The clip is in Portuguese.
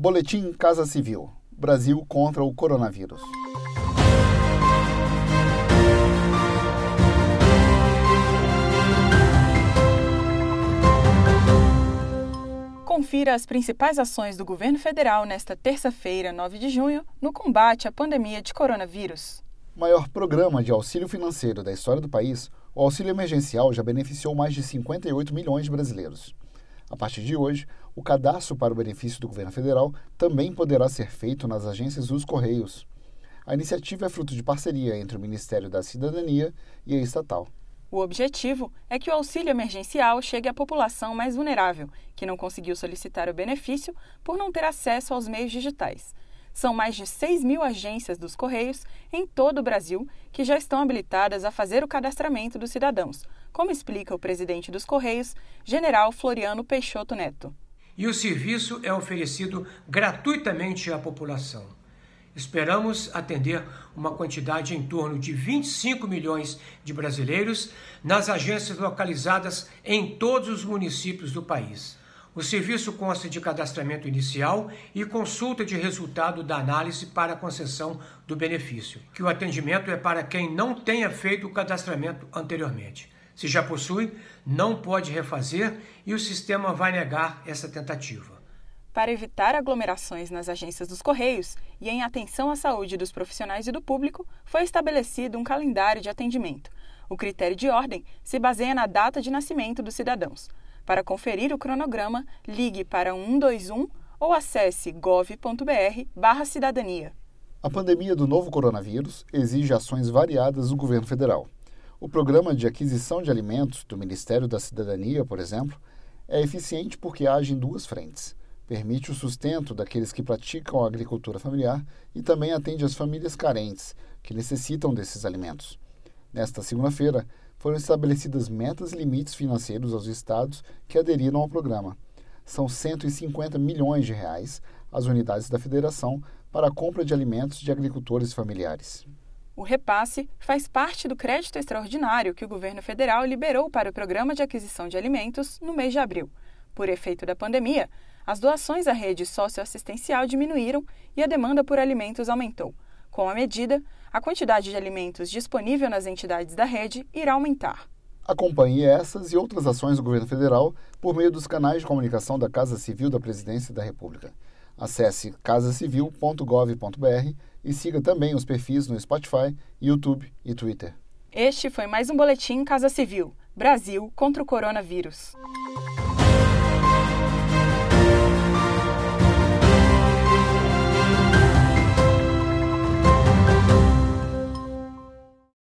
Boletim Casa Civil: Brasil contra o coronavírus. Confira as principais ações do governo federal nesta terça-feira, 9 de junho, no combate à pandemia de coronavírus. Maior programa de auxílio financeiro da história do país, o auxílio emergencial já beneficiou mais de 58 milhões de brasileiros. A partir de hoje, o cadastro para o benefício do governo federal também poderá ser feito nas agências dos Correios. A iniciativa é fruto de parceria entre o Ministério da Cidadania e a estatal. O objetivo é que o auxílio emergencial chegue à população mais vulnerável, que não conseguiu solicitar o benefício por não ter acesso aos meios digitais. São mais de 6 mil agências dos Correios em todo o Brasil que já estão habilitadas a fazer o cadastramento dos cidadãos, como explica o presidente dos Correios, General Floriano Peixoto Neto. E o serviço é oferecido gratuitamente à população. Esperamos atender uma quantidade em torno de 25 milhões de brasileiros nas agências localizadas em todos os municípios do país. O serviço consta de cadastramento inicial e consulta de resultado da análise para a concessão do benefício, que o atendimento é para quem não tenha feito o cadastramento anteriormente. Se já possui, não pode refazer e o sistema vai negar essa tentativa. Para evitar aglomerações nas agências dos Correios e em atenção à saúde dos profissionais e do público, foi estabelecido um calendário de atendimento. O critério de ordem se baseia na data de nascimento dos cidadãos. Para conferir o cronograma, ligue para 121 ou acesse gov.br/cidadania. A pandemia do novo coronavírus exige ações variadas do governo federal. O programa de aquisição de alimentos do Ministério da Cidadania, por exemplo, é eficiente porque age em duas frentes. Permite o sustento daqueles que praticam a agricultura familiar e também atende as famílias carentes que necessitam desses alimentos. Nesta segunda-feira, foram estabelecidas metas e limites financeiros aos estados que aderiram ao programa. São 150 milhões de reais às unidades da federação para a compra de alimentos de agricultores familiares. O repasse faz parte do crédito extraordinário que o governo federal liberou para o Programa de Aquisição de Alimentos no mês de abril. Por efeito da pandemia, as doações à rede socioassistencial diminuíram e a demanda por alimentos aumentou. Com a medida, a quantidade de alimentos disponível nas entidades da rede irá aumentar. Acompanhe essas e outras ações do governo federal por meio dos canais de comunicação da Casa Civil da Presidência da República. Acesse casacivil.gov.br e siga também os perfis no Spotify, YouTube e Twitter. Este foi mais um Boletim Casa Civil Brasil contra o Coronavírus.